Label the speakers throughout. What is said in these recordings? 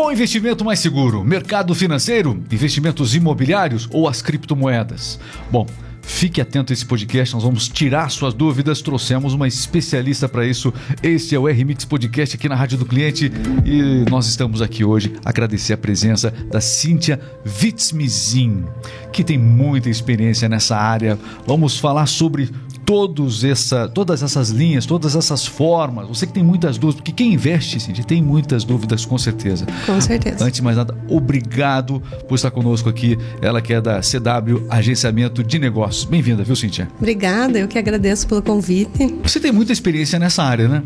Speaker 1: Qual investimento mais seguro? Mercado financeiro, investimentos imobiliários ou as criptomoedas? Bom, Fique atento a esse podcast, nós vamos tirar suas dúvidas. Trouxemos uma especialista para isso. Este é o RMix Podcast aqui na Rádio do Cliente e nós estamos aqui hoje agradecer a presença da Cíntia Witzmizin, que tem muita experiência nessa área. Vamos falar sobre todos essa, todas essas linhas, todas essas formas. Você que tem muitas dúvidas, porque quem investe, Cindy, tem muitas dúvidas, com certeza.
Speaker 2: Com certeza.
Speaker 1: Antes de mais nada, obrigado por estar conosco aqui. Ela que é da CW Agenciamento de Negócios. Bem-vinda, viu, Cíntia?
Speaker 2: Obrigada, eu que agradeço pelo convite.
Speaker 1: Você tem muita experiência nessa área, né?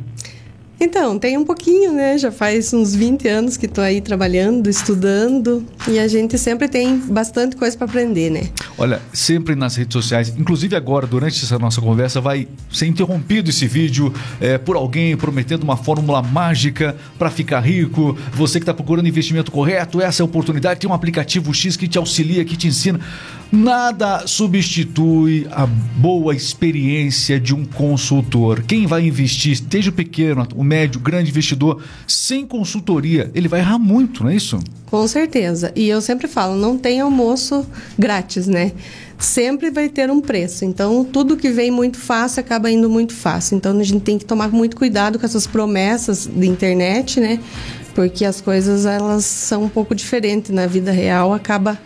Speaker 2: Então, tem um pouquinho, né? Já faz uns 20 anos que estou aí trabalhando, estudando, e a gente sempre tem bastante coisa para aprender, né?
Speaker 1: Olha, sempre nas redes sociais, inclusive agora, durante essa nossa conversa, vai ser interrompido esse vídeo é, por alguém prometendo uma fórmula mágica para ficar rico. Você que está procurando investimento correto, essa é a oportunidade. Tem um aplicativo X que te auxilia, que te ensina. Nada substitui a boa experiência de um consultor. Quem vai investir, desde o pequeno, o médio, o grande investidor, sem consultoria, ele vai errar muito, não é isso?
Speaker 2: Com certeza. E eu sempre falo, não tem almoço grátis, né? Sempre vai ter um preço. Então, tudo que vem muito fácil acaba indo muito fácil. Então, a gente tem que tomar muito cuidado com essas promessas de internet, né? Porque as coisas elas são um pouco diferentes na vida real, acaba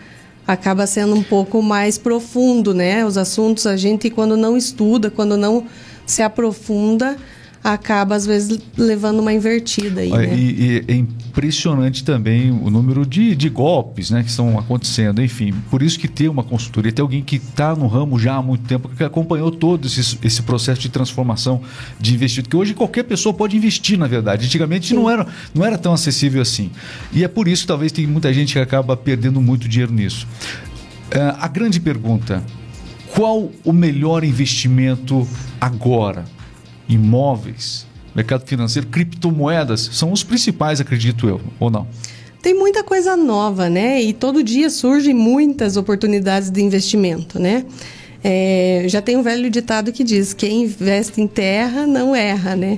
Speaker 2: acaba sendo um pouco mais profundo, né? Os assuntos a gente quando não estuda, quando não se aprofunda, acaba às vezes levando uma invertida aí, né?
Speaker 1: E, e, é impressionante também o número de, de golpes né, que estão acontecendo, enfim. Por isso que ter uma consultoria, ter alguém que está no ramo já há muito tempo, que acompanhou todo esse, esse processo de transformação de investimento, que hoje qualquer pessoa pode investir, na verdade. Antigamente não era, não era tão acessível assim. E é por isso talvez tem muita gente que acaba perdendo muito dinheiro nisso. Uh, a grande pergunta, qual o melhor investimento agora? Imóveis, mercado financeiro, criptomoedas são os principais, acredito eu, ou não?
Speaker 2: Tem muita coisa nova, né? E todo dia surgem muitas oportunidades de investimento, né? É, já tem um velho ditado que diz: quem investe em terra não erra, né?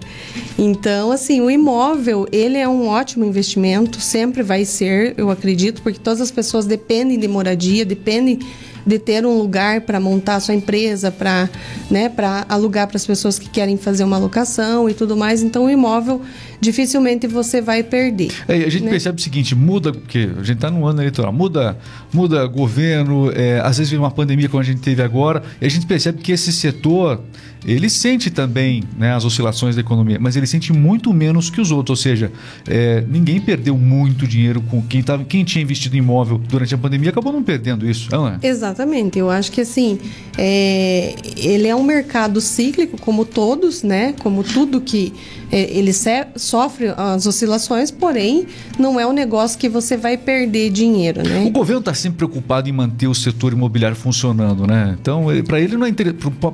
Speaker 2: Então, assim, o imóvel ele é um ótimo investimento, sempre vai ser, eu acredito, porque todas as pessoas dependem de moradia, dependem de ter um lugar para montar sua empresa, para né, para alugar para as pessoas que querem fazer uma locação e tudo mais. Então, o imóvel dificilmente você vai perder.
Speaker 1: É, a gente né? percebe o seguinte, muda, porque a gente está no ano eleitoral, muda, muda governo, é, às vezes vem uma pandemia como a gente teve agora, e a gente percebe que esse setor ele sente também né, as oscilações da economia, mas ele sente muito menos que os outros. Ou seja, é, ninguém perdeu muito dinheiro com quem, tava, quem tinha investido em imóvel durante a pandemia acabou não perdendo isso, não é?
Speaker 2: Exatamente. Eu acho que assim, é, ele é um mercado cíclico, como todos, né? Como tudo que é, ele sofre as oscilações, porém não é um negócio que você vai perder dinheiro, né?
Speaker 1: O governo está sempre preocupado em manter o setor imobiliário funcionando, né? Então, para ele não é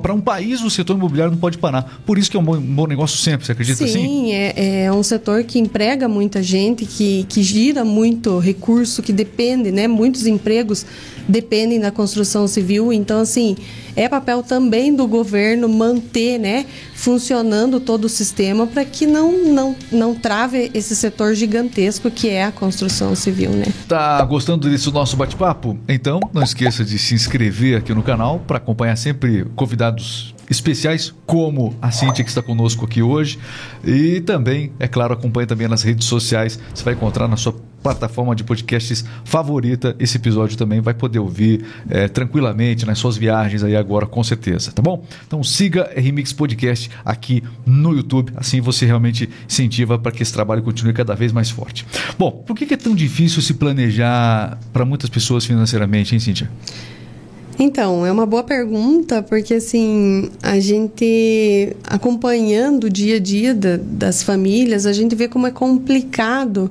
Speaker 1: para um país o setor imobiliário não pode parar. Por isso que é um bom, um bom negócio sempre, você acredita
Speaker 2: Sim,
Speaker 1: assim?
Speaker 2: Sim, é, é, um setor que emprega muita gente, que, que gira muito recurso, que depende, né? Muitos empregos dependem da construção civil. Então, assim, é papel também do governo manter, né, funcionando todo o sistema para que não, não, não trave esse setor gigantesco que é a construção civil, né?
Speaker 1: Tá gostando desse nosso bate-papo? Então, não esqueça de se inscrever aqui no canal para acompanhar sempre convidados especiais como a Cintia que está conosco aqui hoje e também, é claro, acompanhe também nas redes sociais. Você vai encontrar na sua plataforma de podcasts favorita esse episódio também vai poder ouvir é, tranquilamente nas suas viagens aí agora com certeza, tá bom? Então siga Remix Podcast aqui no YouTube, assim você realmente incentiva para que esse trabalho continue cada vez mais forte. Bom, por que é tão difícil se planejar para muitas pessoas financeiramente, hein, Cintia?
Speaker 2: Então, é uma boa pergunta, porque assim, a gente acompanhando o dia a dia da, das famílias, a gente vê como é complicado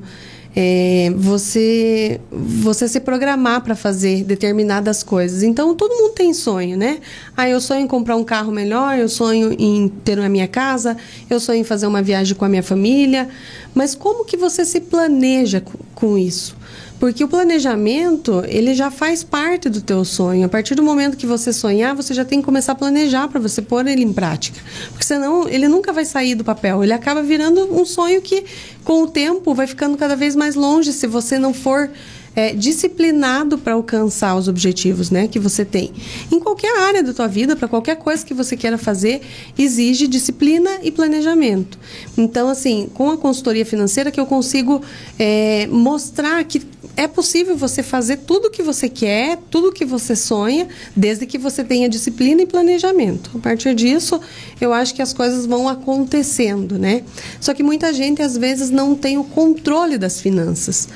Speaker 2: é, você você se programar para fazer determinadas coisas. Então todo mundo tem sonho, né? Ah, eu sonho em comprar um carro melhor, eu sonho em ter a minha casa, eu sonho em fazer uma viagem com a minha família. Mas como que você se planeja com isso. Porque o planejamento, ele já faz parte do teu sonho. A partir do momento que você sonhar, você já tem que começar a planejar para você pôr ele em prática. Porque senão ele nunca vai sair do papel. Ele acaba virando um sonho que, com o tempo, vai ficando cada vez mais longe se você não for é, disciplinado para alcançar os objetivos né, que você tem. Em qualquer área da tua vida, para qualquer coisa que você queira fazer, exige disciplina e planejamento. Então, assim, com a consultoria financeira que eu consigo é, mostrar que é possível você fazer tudo o que você quer, tudo o que você sonha, desde que você tenha disciplina e planejamento. A partir disso, eu acho que as coisas vão acontecendo, né? Só que muita gente às vezes não tem o controle das finanças.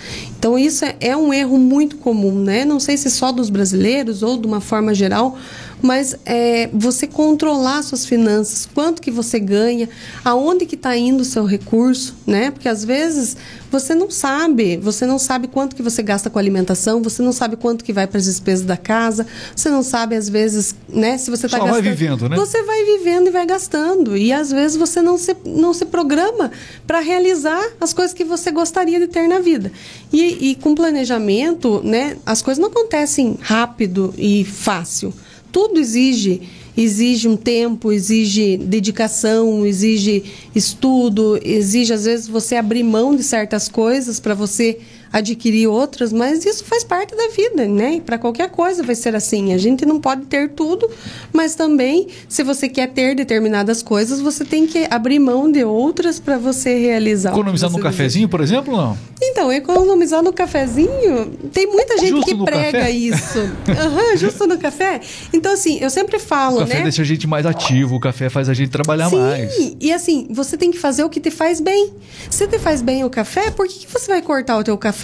Speaker 2: Então isso é, é um erro muito comum, né? Não sei se só dos brasileiros ou de uma forma geral, mas é, você controlar suas finanças, quanto que você ganha, aonde que está indo o seu recurso, né? Porque às vezes você não sabe, você não sabe quanto que você gasta com alimentação, você não sabe quanto que vai para as despesas da casa, você não sabe às vezes, né? Se você está
Speaker 1: gastando, vai vivendo, né?
Speaker 2: Você vai vivendo e vai gastando e às vezes você não se não se programa para realizar as coisas que você gostaria de ter na vida. E, e com planejamento, né? As coisas não acontecem rápido e fácil tudo exige exige um tempo, exige dedicação, exige estudo, exige às vezes você abrir mão de certas coisas para você adquirir outras, mas isso faz parte da vida, né? Para qualquer coisa vai ser assim. A gente não pode ter tudo, mas também, se você quer ter determinadas coisas, você tem que abrir mão de outras para você realizar.
Speaker 1: Economizar no cafezinho, por exemplo, não?
Speaker 2: Então, economizar no cafezinho, tem muita gente justo que prega café? isso. Uhum, justo no café. Então, assim, eu sempre falo,
Speaker 1: o café
Speaker 2: né?
Speaker 1: deixa a gente mais ativo, o café faz a gente trabalhar
Speaker 2: Sim,
Speaker 1: mais.
Speaker 2: E assim, você tem que fazer o que te faz bem. Se te faz bem o café, por que, que você vai cortar o teu café?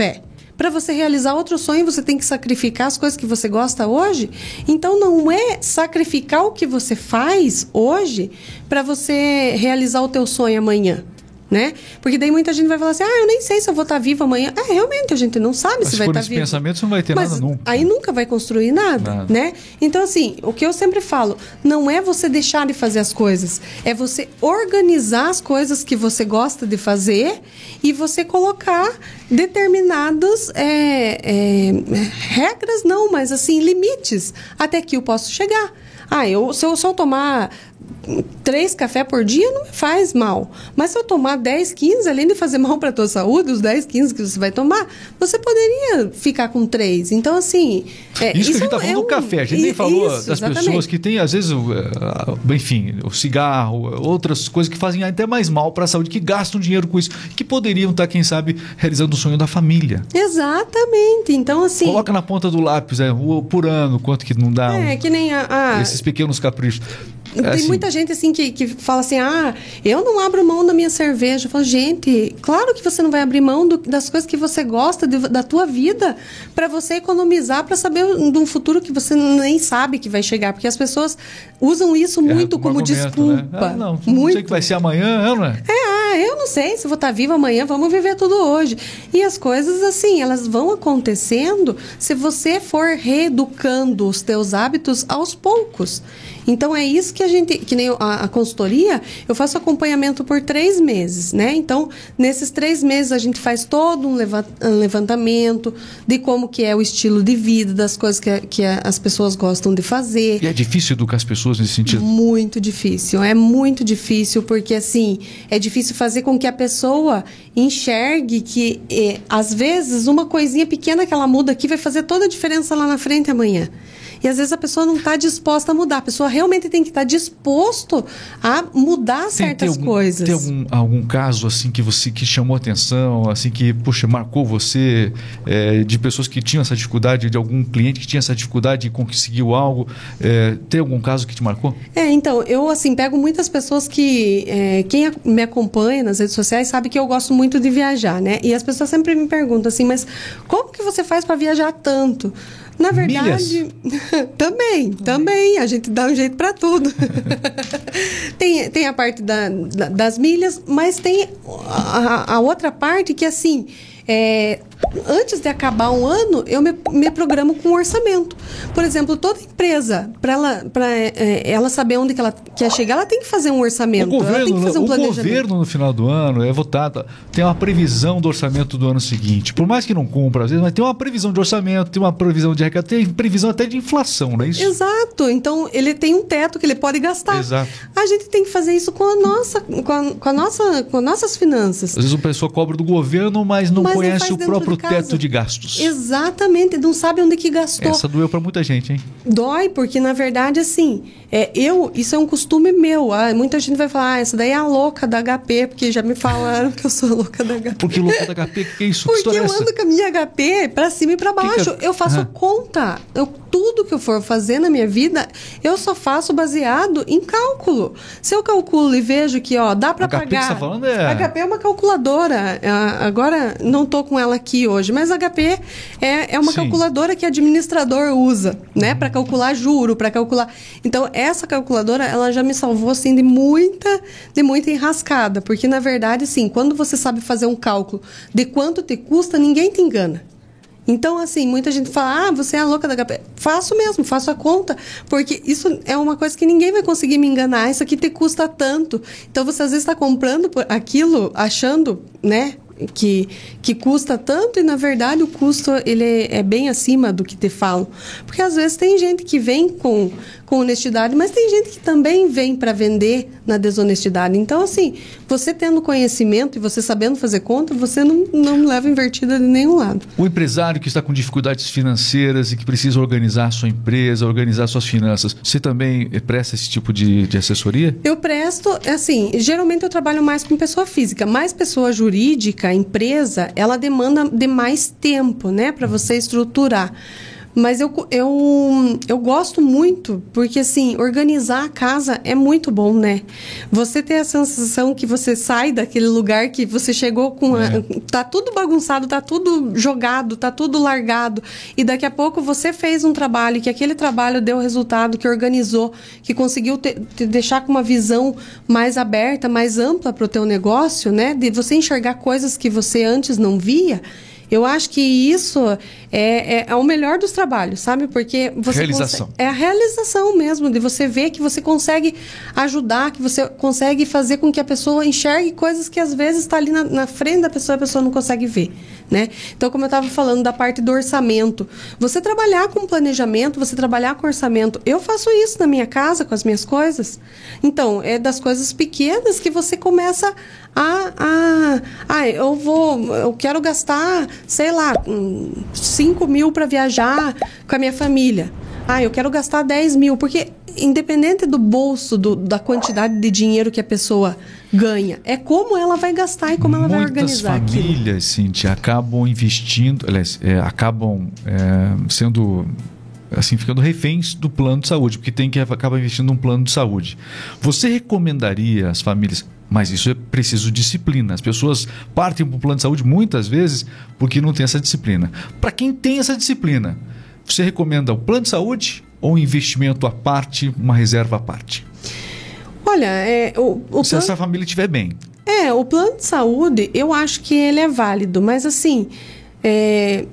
Speaker 2: Para você realizar outro sonho, você tem que sacrificar as coisas que você gosta hoje. Então, não é sacrificar o que você faz hoje para você realizar o teu sonho amanhã né? Porque daí muita gente vai falar assim: ah, eu nem sei se eu vou estar viva amanhã. É, realmente, a gente não sabe
Speaker 1: Mas
Speaker 2: se vai estar
Speaker 1: vivo. pensamento, você não vai ter
Speaker 2: Mas
Speaker 1: nada nunca.
Speaker 2: Aí nunca vai construir nada, nada, né? Então, assim, o que eu sempre falo: não é você deixar de fazer as coisas, é você organizar as coisas que você gosta de fazer e você colocar determinadas é, é, regras, não, mas assim, limites até que eu posso chegar. Ah, eu, se eu só tomar três cafés por dia não faz mal. Mas se eu tomar 10, 15, além de fazer mal para a tua saúde, os 10, 15 que você vai tomar, você poderia ficar com três. Então, assim.
Speaker 1: É, isso, isso, que a gente está é falando é um, do café. A gente nem falou isso, das exatamente. pessoas que têm, às vezes, o, eh, enfim, o cigarro, outras coisas que fazem até mais mal para a saúde, que gastam dinheiro com isso, que poderiam estar, tá, quem sabe, realizando o sonho da família.
Speaker 2: Exatamente. Então, assim.
Speaker 1: Coloca na ponta do lápis, é, por ano, quanto que não dá.
Speaker 2: É, um, que nem a, a...
Speaker 1: esses pequenos caprichos.
Speaker 2: É Tem assim, muita gente assim que, que fala assim: ah, eu não abro mão da minha cerveja. Eu falo, gente, claro que você não vai abrir mão do, das coisas que você gosta de, da tua vida para você economizar para saber de um futuro que você nem sabe que vai chegar. Porque as pessoas usam isso é, muito como, como argumento, desculpa. Né?
Speaker 1: Ah, não, muito. não sei que vai ser amanhã, não é?
Speaker 2: É, ah, eu não sei se vou estar viva amanhã, vamos viver tudo hoje. E as coisas, assim, elas vão acontecendo se você for reeducando os teus hábitos aos poucos. Então é isso que a gente, que nem a, a, consultoria, eu faço acompanhamento por três meses, né? Então, nesses três meses a gente faz todo um levantamento de como que é o estilo de vida, das coisas que, que as pessoas gostam de fazer.
Speaker 1: E é difícil educar as pessoas nesse sentido?
Speaker 2: Muito difícil, é muito difícil, porque assim, é difícil fazer com que a pessoa enxergue que, eh, às vezes, uma coisinha pequena que ela muda aqui vai fazer toda a diferença lá na frente amanhã. E às vezes a pessoa não está disposta a mudar. A pessoa realmente tem que estar tá disposto a mudar tem, certas
Speaker 1: tem algum,
Speaker 2: coisas.
Speaker 1: Tem algum, algum caso assim que você que chamou atenção, assim que puxa marcou você é, de pessoas que tinham essa dificuldade, de algum cliente que tinha essa dificuldade e conseguiu algo? É, tem algum caso que te marcou?
Speaker 2: É, então eu assim pego muitas pessoas que é, quem me acompanha nas redes sociais sabe que eu gosto muito de viajar, né? E as pessoas sempre me perguntam assim, mas como que você faz para viajar tanto? Na verdade, também, também. A gente dá um jeito para tudo. tem, tem a parte da, da, das milhas, mas tem a, a, outra parte que, assim, é, antes de acabar um ano, eu me, me programo com um orçamento. Por exemplo, toda empresa, para ela, pra, é, ela saber onde que ela quer chegar, ela tem que fazer um orçamento.
Speaker 1: O governo,
Speaker 2: ela tem que fazer um
Speaker 1: o governo no final do ano é votado, tem uma previsão do orçamento do ano seguinte. Por mais que não cumpra, às vezes, mas tem uma previsão de orçamento, tem uma previsão de arrecadação, tem previsão até de inflação, não é isso?
Speaker 2: Exato. Então, ele tem um teto que ele pode gastar.
Speaker 1: Exato.
Speaker 2: A gente tem que fazer isso com a nossa, com, a, com a nossa, com nossas finanças.
Speaker 1: Às vezes a pessoa cobra do governo, mas não
Speaker 2: Mas
Speaker 1: conhece o próprio
Speaker 2: de casa.
Speaker 1: teto de gastos.
Speaker 2: Exatamente, não sabe onde que gastou.
Speaker 1: Essa doeu pra muita gente, hein?
Speaker 2: Dói, porque na verdade, assim, é, eu, isso é um costume meu. Ah, muita gente vai falar, ah, essa daí é a louca da HP, porque já me falaram que eu sou louca da HP.
Speaker 1: Porque louco da HP, que, que é isso? que
Speaker 2: Porque
Speaker 1: é
Speaker 2: eu
Speaker 1: essa?
Speaker 2: ando com a minha HP pra cima e pra
Speaker 1: Que que
Speaker 2: baixo.
Speaker 1: é-
Speaker 2: Eu faço
Speaker 1: Ah.
Speaker 2: conta. Eu, tudo que eu for fazer na minha vida, eu só faço baseado em cálculo. Se eu calculo e vejo que, ó, dá pra
Speaker 1: HP que
Speaker 2: pagar.
Speaker 1: você tá falando é-
Speaker 2: HP é uma calculadora. Ah, Agora, não tô com ela aqui hoje, mas HP é, é uma
Speaker 1: Sim.
Speaker 2: calculadora que administrador usa, né? Pra calcular juro, pra calcular. Então, essa calculadora, ela já me salvou, assim, de muita, de muita enrascada. Porque, na verdade, assim, quando você sabe fazer um cálculo de quanto te custa, ninguém te engana. Então, assim, muita gente fala, ah, você é a louca da HP. Faço mesmo, faço a conta, porque isso é uma coisa que ninguém vai conseguir me enganar. Isso aqui te custa tanto. Então, você às vezes está comprando aquilo, achando, né, que, que custa tanto e, na verdade, o custo ele é, é bem acima do que te falam. Porque, às vezes, tem gente que vem com, com honestidade, mas tem gente que também vem para vender na desonestidade. Então, assim, você tendo conhecimento e você sabendo fazer conta, você não, não leva invertida de nenhum lado.
Speaker 1: O empresário que está com dificuldades financeiras e que precisa organizar sua empresa, organizar suas finanças, você também eh, presta esse tipo de, de assessoria?
Speaker 2: Eu presto, assim, geralmente eu trabalho mais com pessoa física, mas pessoa jurídica, empresa, ela demanda de mais tempo, né, para você estruturar. Mas eu, eu, eu gosto muito, porque assim, organizar a casa é muito bom, né? Você ter a sensação que você sai daquele lugar que você chegou com. A, tá tudo bagunçado, tá tudo jogado, tá tudo largado. E daqui a pouco você fez um trabalho, que aquele trabalho deu resultado, que organizou, que conseguiu te, te deixar com uma visão mais aberta, mais ampla para o teu negócio, né? De você enxergar coisas que você antes não via. Eu acho que isso é, é, é o melhor dos trabalhos, sabe? Porque você
Speaker 1: Realização.
Speaker 2: consegue- é a realização mesmo, de você ver que você consegue ajudar, que você consegue fazer com que a pessoa enxergue coisas que às vezes está ali na, na frente da pessoa e a pessoa não consegue ver, né? Então, como eu estava falando da parte do orçamento, você trabalhar com planejamento, você trabalhar com orçamento, eu faço isso na minha casa com as minhas coisas. Então, é das coisas pequenas que você começa a, a, ah, eu vou, eu quero gastar, sei lá, 5 mil para viajar com a minha família. Ah, eu quero gastar 10 mil, porque independente do bolso, do- da quantidade de dinheiro que a pessoa ganha, é como ela vai gastar e como ela vai
Speaker 1: Muitas
Speaker 2: organizar aquilo.
Speaker 1: famílias, Cintia, acabam investindo, aliás, é, acabam é, sendo assim ficando reféns do plano de saúde, porque tem que acaba investindo num plano de saúde. Você recomendaria às famílias, mas isso é preciso disciplina. As pessoas partem para o plano de saúde muitas vezes porque não tem essa disciplina. Para quem tem essa disciplina, você recomenda o plano de saúde ou um investimento à parte, uma reserva à parte?
Speaker 2: Olha, é, o, o
Speaker 1: Se
Speaker 2: plano-
Speaker 1: essa família estiver bem.
Speaker 2: É, o plano de saúde, eu acho que ele é válido, mas assim, é,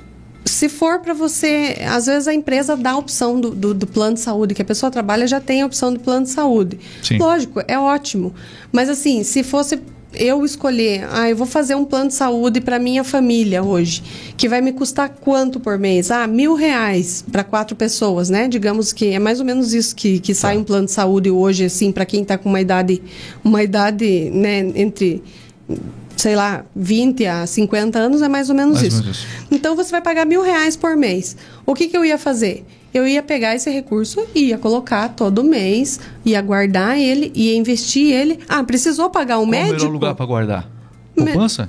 Speaker 2: se for para você, às vezes a empresa dá a opção do, do, do plano de saúde, que a pessoa trabalha já tem a opção do plano de saúde.
Speaker 1: Sim.
Speaker 2: Lógico, é ótimo. Mas assim, se fosse eu escolher, ah, eu vou fazer um plano de saúde para minha família hoje, que vai me custar quanto por mês? Ah, mil reais para quatro pessoas, né? Digamos que é mais ou menos isso que, que sai um plano de saúde hoje, assim, para quem está com uma idade, uma idade, né, entre sei lá, 20 a 50 anos é mais ou menos
Speaker 1: Mais ou
Speaker 2: isso.
Speaker 1: menos isso.
Speaker 2: Então você vai pagar mil reais por mês. O que, que eu ia fazer? Eu ia pegar esse recurso e ia colocar todo mês, ia guardar ele, ia investir ele. Ah, precisou pagar um
Speaker 1: Qual
Speaker 2: médico?
Speaker 1: o melhor lugar para guardar?
Speaker 2: Me-
Speaker 1: Poupança?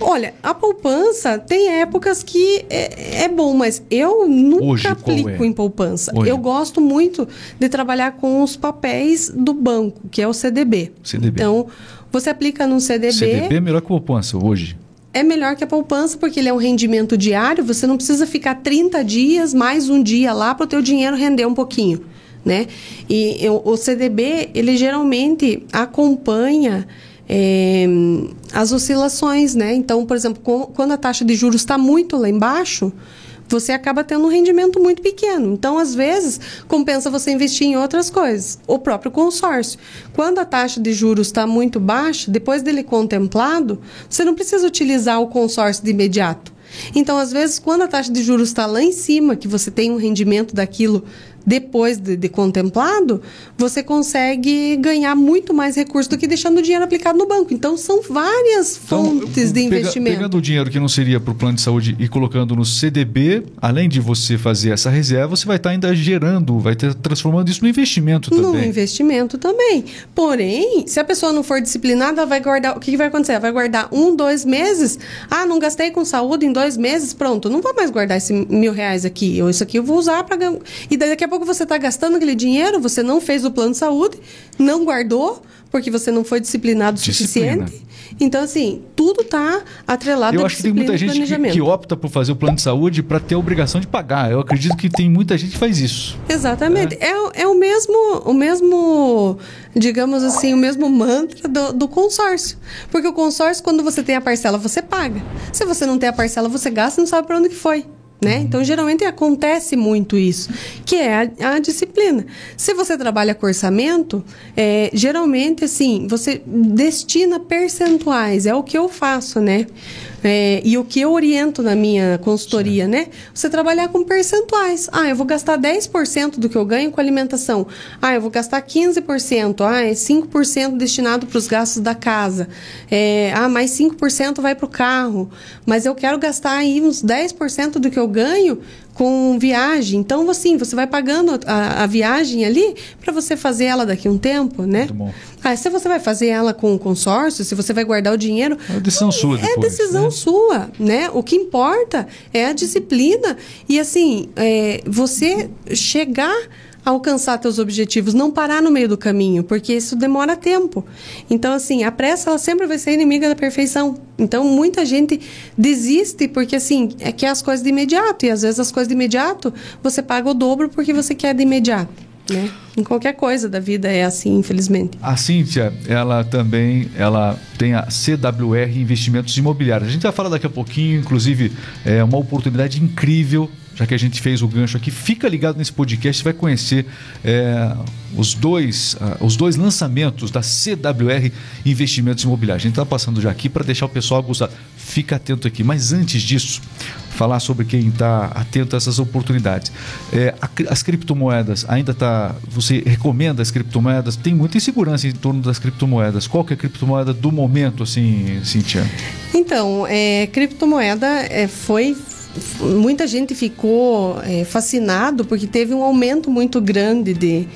Speaker 2: Olha, a poupança tem épocas que é, é bom, mas eu nunca
Speaker 1: Hoje, qual
Speaker 2: aplico
Speaker 1: é?
Speaker 2: em poupança.
Speaker 1: Hoje.
Speaker 2: Eu gosto muito de trabalhar com os papéis do banco, que é o CDB.
Speaker 1: CDB.
Speaker 2: Então, você aplica no
Speaker 1: CDB é melhor que poupança hoje.
Speaker 2: é melhor que a poupança porque ele é um rendimento diário, você não precisa ficar 30 dias mais um dia lá para o teu dinheiro render um pouquinho, né? E eu- o CDB, ele geralmente acompanha é, as oscilações, né? Então, por exemplo, quando a taxa de juros está muito lá embaixo, você acaba tendo um rendimento muito pequeno. Então, às vezes, compensa você investir em outras coisas. O próprio consórcio. Quando a taxa de juros está muito baixa, depois dele contemplado, você não precisa utilizar o consórcio de imediato. Então, às vezes, quando a taxa de juros está lá em cima, que você tem um rendimento daquilo depois de, de, contemplado, você consegue ganhar muito mais recursos do que deixando o dinheiro aplicado no banco. Então, são várias então, fontes de pega, investimento.
Speaker 1: Pegando o dinheiro que não seria para o plano de saúde e colocando no CDB, além de você fazer essa reserva, você vai estar ainda gerando, vai estar transformando isso no investimento também.
Speaker 2: No investimento também. Porém, se a pessoa não for disciplinada, vai guardar. O que, que vai acontecer? Ela vai guardar um, dois meses. Ah, não gastei com saúde em dois meses, pronto. Não vou mais guardar esse mil reais aqui. Ou isso aqui eu vou usar para. E daqui a pouco pouco você está gastando aquele dinheiro, você não fez o plano de saúde, não guardou, porque você não foi disciplinado o suficiente. Então, assim, tudo está atrelado
Speaker 1: Eu acho que tem muita gente que, que, opta por fazer o plano de saúde para ter a obrigação de pagar. Eu acredito que tem muita gente que faz isso.
Speaker 2: Exatamente. É, é, é o mesmo, o mesmo, digamos assim, o mesmo mantra do, do consórcio. Porque o consórcio, quando você tem a parcela, você paga. Se você não tem a parcela, você gasta e não sabe para onde que foi. Né? Então, geralmente acontece muito isso, que é a, a disciplina. Se você trabalha com orçamento, é, geralmente, assim, você destina percentuais, é o que eu faço, né? É, e o que eu oriento na minha consultoria, Sim. né? Você trabalhar com percentuais. Ah, eu vou gastar 10% do que eu ganho com alimentação. Ah, eu vou gastar 15%. Ah, é 5% destinado para os gastos da casa. É, ah, mais 5% vai para o carro. Mas eu quero gastar aí uns 10% do que eu ganho com viagem. Então, assim, você vai pagando a, a viagem ali para você fazer ela daqui a um tempo, né? Muito bom. Ah, se você vai fazer ela com o consórcio, se você vai guardar o dinheiro.
Speaker 1: É decisão sua,
Speaker 2: é depois. É decisão né? sua, né? O que importa é a disciplina. E, assim, é, você chegar alcançar teus objetivos, não parar no meio do caminho, porque isso demora tempo. Então, assim, a pressa ela sempre vai ser inimiga da perfeição. Então, muita gente desiste porque, assim, é que as coisas de imediato. E às vezes as coisas de imediato você paga o dobro porque você quer de imediato. Né? Em qualquer coisa da vida é assim, infelizmente.
Speaker 1: A Cíntia, ela também ela tem a CWR Investimentos Imobiliários. A gente vai falar daqui a pouquinho, inclusive, é uma oportunidade incrível já que a gente fez o gancho aqui, fica ligado nesse podcast, você vai conhecer é, os, dois, uh, os dois lançamentos da CWR Investimentos Imobiliários. A gente está passando já aqui para deixar o pessoal gostar. Fica atento aqui. Mas antes disso, falar sobre quem está atento a essas oportunidades. É, as criptomoedas, ainda está. Você recomenda as criptomoedas? Tem muita insegurança em torno das criptomoedas. Qual que é a criptomoeda do momento, assim, Cintia?
Speaker 2: Então, é, criptomoeda é, foi muita gente ficou é, fascinado porque teve um aumento muito grande de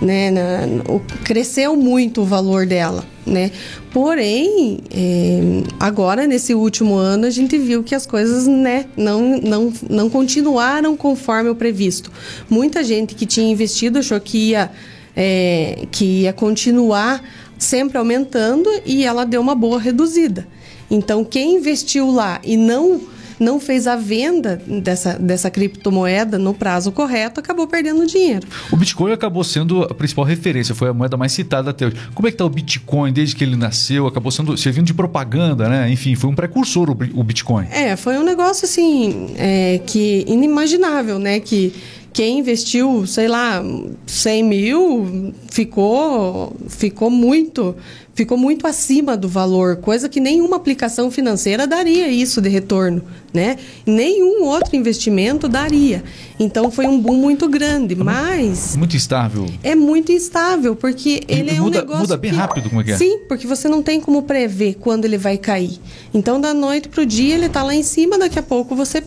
Speaker 2: né, na, o, cresceu muito o valor dela, né? Porém, é, agora nesse último ano a gente viu que as coisas, né, não, não, não continuaram conforme o previsto. Muita gente que tinha investido achou que ia, é, que ia continuar sempre aumentando e ela deu uma boa reduzida. Então, quem investiu lá e não não fez a venda dessa, dessa criptomoeda no prazo correto, acabou perdendo dinheiro.
Speaker 1: O Bitcoin acabou sendo a principal referência, foi a moeda mais citada até hoje. Como é que está o Bitcoin desde que ele nasceu? Acabou sendo servindo de propaganda, né? Enfim, foi um precursor o Bitcoin.
Speaker 2: É, foi um negócio assim é, que inimaginável, né? Que quem investiu, sei lá, 100 mil ficou, ficou muito ficou muito acima do valor, coisa que nenhuma aplicação financeira daria isso de retorno, né? Nenhum outro investimento daria. Então foi um boom muito grande, mas
Speaker 1: muito instável.
Speaker 2: É muito instável porque ele, é
Speaker 1: muda,
Speaker 2: um negócio
Speaker 1: muda bem
Speaker 2: que,
Speaker 1: rápido, como é que é?
Speaker 2: Sim, porque você não tem como prever quando ele vai cair. Então da noite pro dia ele está lá em cima, daqui a pouco você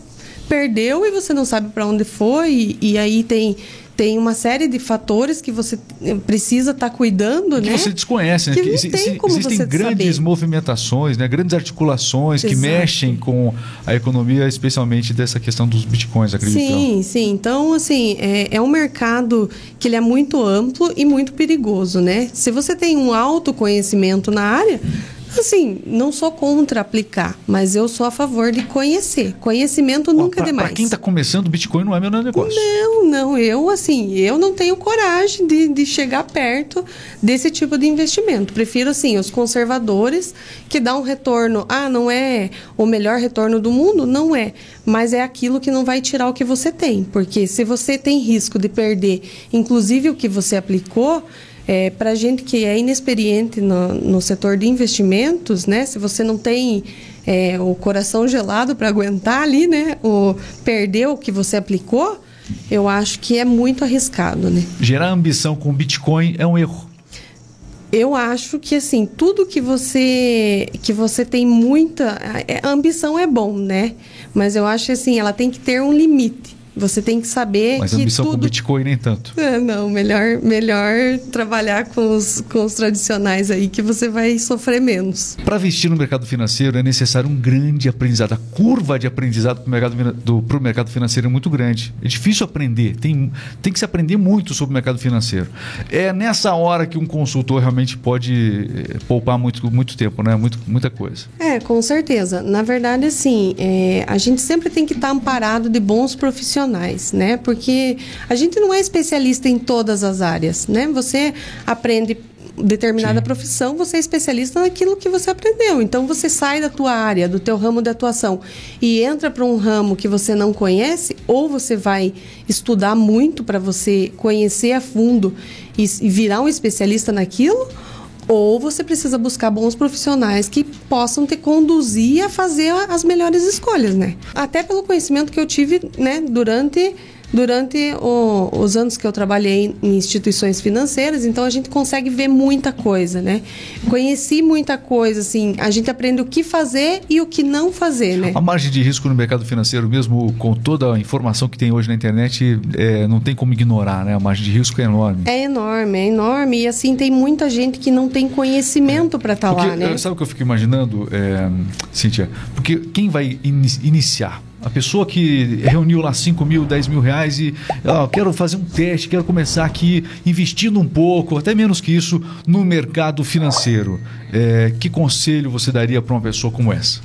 Speaker 2: perdeu e você não sabe para onde foi e, e aí tem tem uma série de fatores que você precisa estar tá cuidando,
Speaker 1: que
Speaker 2: né?
Speaker 1: você desconhece, né?
Speaker 2: Que, que
Speaker 1: existem grandes
Speaker 2: saber.
Speaker 1: movimentações, né? grandes articulações Exato. que mexem com a economia, especialmente dessa questão dos bitcoins, acredito.
Speaker 2: Sim, sim. Então, assim, é, é um mercado que ele é muito amplo e muito perigoso, né? Se você tem um autoconhecimento na área, Assim, não sou contra aplicar, mas eu sou a favor de conhecer. Conhecimento nunca
Speaker 1: pra,
Speaker 2: é demais.
Speaker 1: Para quem está começando, Bitcoin não é meu negócio.
Speaker 2: Não, não. Eu, assim, eu não tenho coragem de, de chegar perto desse tipo de investimento. Prefiro, assim, os conservadores que dão um retorno. Ah, não é o melhor retorno do mundo? Não é. Mas é aquilo que não vai tirar o que você tem. Porque se você tem risco de perder, inclusive o que você aplicou é, Para gente que é inexperiente no, no, setor de investimentos, né? Se você não tem é, o coração gelado para aguentar ali, né? O perder o que você aplicou, eu acho que é muito arriscado, né?
Speaker 1: Gerar ambição com Bitcoin é um erro.
Speaker 2: Eu acho que assim tudo que você que você tem muita a ambição é bom, né? Mas eu acho assim ela tem que ter um limite. Você tem que saber
Speaker 1: Mas
Speaker 2: que
Speaker 1: ambição
Speaker 2: tudo...
Speaker 1: com Bitcoin nem tanto.
Speaker 2: É, não, melhor, melhor trabalhar com os, com os tradicionais aí que você vai sofrer menos.
Speaker 1: Para investir no mercado financeiro é necessário um grande aprendizado. A curva de aprendizado para o mercado, mercado financeiro é muito grande. É difícil aprender. Tem, tem que se aprender muito sobre o mercado financeiro. É nessa hora que um consultor realmente pode eh, poupar muito, muito tempo, né? Muito, muita coisa.
Speaker 2: É, com certeza. Na verdade, assim, é, a gente sempre tem que estar amparado de bons profissionais profissionais, né? Porque a gente não é especialista em todas as áreas, né? Você aprende determinada Sim. profissão, você é especialista naquilo que você aprendeu. Então você sai da tua área, do teu ramo de atuação e entra para um ramo que você não conhece, ou você vai estudar muito para você conhecer a fundo e, e virar um especialista naquilo, ou você precisa buscar bons profissionais que possam te conduzir a fazer as melhores escolhas, né? Até pelo conhecimento que eu tive, né, durante durante o, os anos que eu trabalhei em instituições financeiras, então a gente consegue ver muita coisa, né? Conheci muita coisa, assim, a gente aprende o que fazer e o que não fazer, né?
Speaker 1: A margem de risco no mercado financeiro, mesmo com toda a informação que tem hoje na internet, é, não tem como ignorar, né? A margem de risco é enorme.
Speaker 2: É enorme, é enorme. E assim, tem muita gente que não tem conhecimento para estar tá lá, né?
Speaker 1: Sabe o que eu fico imaginando, é, Cíntia? Porque quem vai in iniciar a pessoa que reuniu lá 5 mil, 10 mil reais e ó, quero fazer um teste, quero começar aqui investindo um pouco, até menos que isso, no mercado financeiro. É, que conselho você daria para uma pessoa como essa?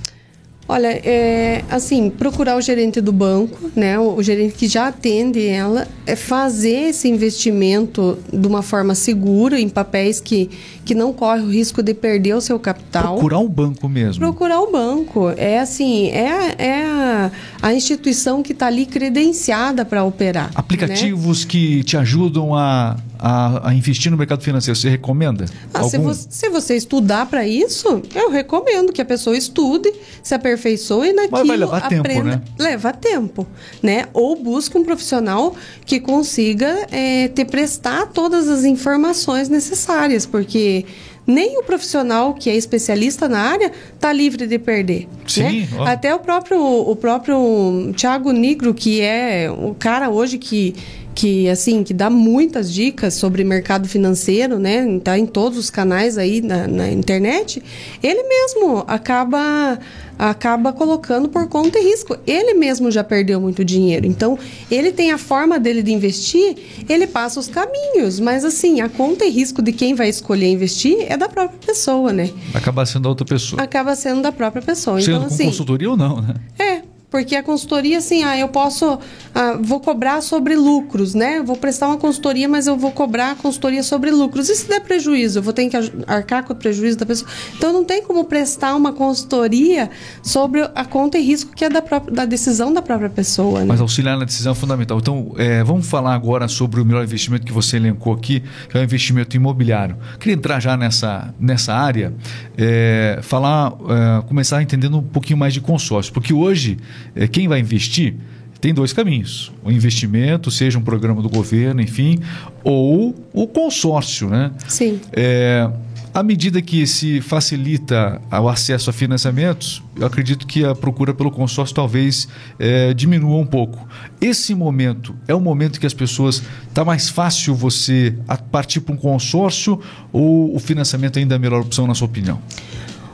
Speaker 2: Olha, é, assim, procurar o gerente do banco, né, o, o, gerente que já atende ela, é fazer esse investimento de uma forma segura em papéis que, que não corre o risco de perder o seu capital.
Speaker 1: Procurar o banco mesmo.
Speaker 2: Procurar o banco. É assim, é, é a, a instituição que está ali credenciada para operar.
Speaker 1: Aplicativos né? que te ajudam a a, a, investir no mercado financeiro, você recomenda?
Speaker 2: Ah, se, você, se, você, estudar para isso, eu recomendo que a pessoa estude, se aperfeiçoe naquilo. Mas
Speaker 1: vai levar aprenda. tempo, né?
Speaker 2: Leva tempo, né? Ou busque um profissional que consiga é, te prestar todas as informações necessárias, porque nem o profissional que é especialista na área está livre de perder. Sim, né? Até o próprio, o próprio Thiago Nigro, que é o cara hoje que que assim que dá muitas dicas sobre mercado financeiro, né? Tá em todos os canais aí na, na internet. Ele mesmo acaba acaba colocando por conta e risco. Ele mesmo já perdeu muito dinheiro. Então, ele tem a forma dele de investir, ele passa os caminhos, mas assim, a conta e risco de quem vai escolher investir é da própria pessoa, né?
Speaker 1: Acaba sendo da outra pessoa.
Speaker 2: Acaba sendo da própria pessoa.
Speaker 1: Sendo
Speaker 2: então,
Speaker 1: com
Speaker 2: assim,
Speaker 1: consultoria ou não, né?
Speaker 2: É, porque a consultoria, assim, ah, eu posso, ah, vou cobrar sobre lucros, né? Vou prestar uma consultoria, mas eu vou cobrar a consultoria sobre lucros. E se der prejuízo? Eu vou ter que arcar com o prejuízo da pessoa. Então, não tem como prestar uma consultoria sobre a conta e risco que é da, própria, da decisão da própria pessoa. Né?
Speaker 1: Mas auxiliar na decisão é fundamental. Então, é, vamos falar agora sobre o melhor investimento que você elencou aqui, que é o investimento imobiliário. Queria entrar já nessa, nessa área, é, falar, é, começar entendendo um pouquinho mais de consórcio, porque hoje é, quem vai investir tem dois caminhos: o investimento, seja um programa do governo, enfim, ou o consórcio, né?
Speaker 2: Sim.
Speaker 1: É, à medida que se facilita o acesso a financiamentos, eu acredito que a procura pelo consórcio talvez é, diminua um pouco. Esse momento é o momento que as pessoas. Está mais fácil você partir para um consórcio ou o financiamento ainda é a melhor opção, na sua opinião?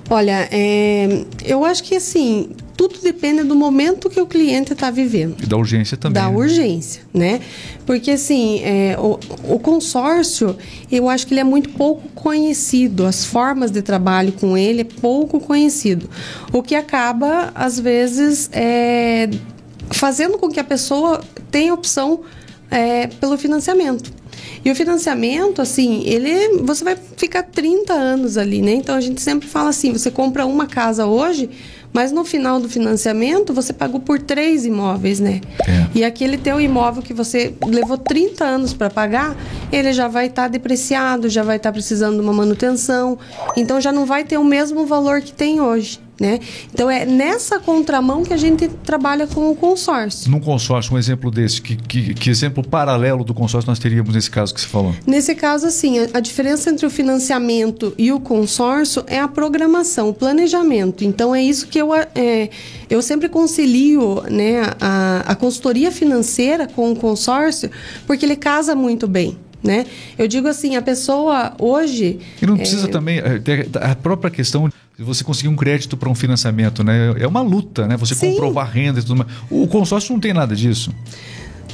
Speaker 2: Olha, é, eu acho que assim, tudo depende do momento que o cliente está vivendo.
Speaker 1: E da urgência também.
Speaker 2: Da
Speaker 1: né?
Speaker 2: urgência, né? Porque assim, é, o, o, consórcio, eu acho que ele é muito pouco conhecido. As formas de trabalho com ele é pouco conhecido. O que acaba, às vezes, é, fazendo com que a pessoa tenha opção é, pelo financiamento. E o financiamento, assim, ele você vai ficar 30 anos ali, né? Então a gente sempre fala assim, você compra uma casa hoje, mas no final do financiamento você pagou por três imóveis, né? É. E aquele teu imóvel que você levou 30 anos para pagar, ele já vai estar tá depreciado, já vai estar tá precisando de uma manutenção, então já não vai ter o mesmo valor que tem hoje. Né? Então é nessa contramão que a gente trabalha com o consórcio.
Speaker 1: Num consórcio, um exemplo desse, que, que, que, exemplo paralelo do consórcio nós teríamos nesse caso que você falou?
Speaker 2: Nesse caso, assim, a, a diferença entre o financiamento e o consórcio é a programação, o planejamento. Então é isso que eu, é, eu sempre concilio né, a, a consultoria financeira com o consórcio, porque ele casa muito bem. Né? Eu digo assim, a pessoa hoje.
Speaker 1: E não precisa é... também. É, a própria questão de você conseguir um crédito para um financiamento, né? É uma luta, né? Você Sim. comprovar renda e tudo mais. O consórcio não tem nada disso.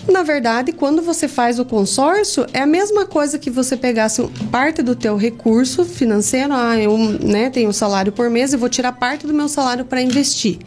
Speaker 2: Na verdade, quando você faz o consórcio, é a mesma coisa que você pegasse parte do teu recurso financeiro, ah, eu né, tenho salário por mês, eu vou tirar parte do meu salário para investir.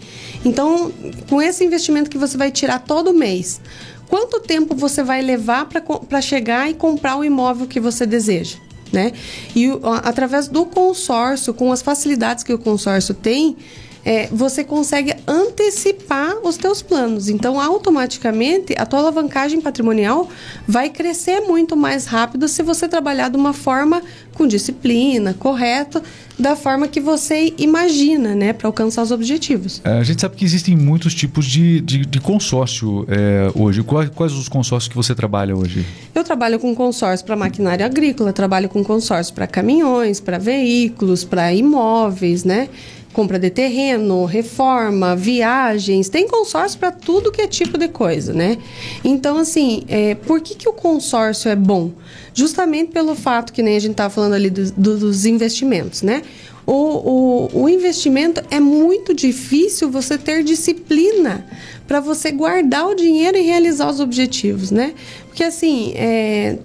Speaker 2: Então, com esse investimento que você vai tirar todo mês, quanto tempo você vai levar para chegar e comprar o imóvel que você deseja? Né? E através do consórcio, com as facilidades que o consórcio tem, é, você consegue antecipar os teus planos. Então, automaticamente, a tua alavancagem patrimonial vai crescer muito mais rápido se você trabalhar de uma forma com disciplina, correta, da forma que você imagina, né, para alcançar os objetivos.
Speaker 1: É, a gente sabe que existem muitos tipos de, de, de consórcio é, hoje. Quais, quais os consórcios que você trabalha hoje?
Speaker 2: Eu trabalho com consórcio para maquinária agrícola, trabalho com consórcio para caminhões, para veículos, para imóveis, né? Compra de terreno, reforma, viagens, tem consórcio para tudo que é tipo de coisa, né? Então, assim, é, por que, que o consórcio é bom? Justamente pelo fato que nem a gente estava falando ali do, do, dos investimentos, né? O, o, o investimento é muito difícil você ter disciplina para você guardar o dinheiro e realizar os objetivos, né? Porque assim, é,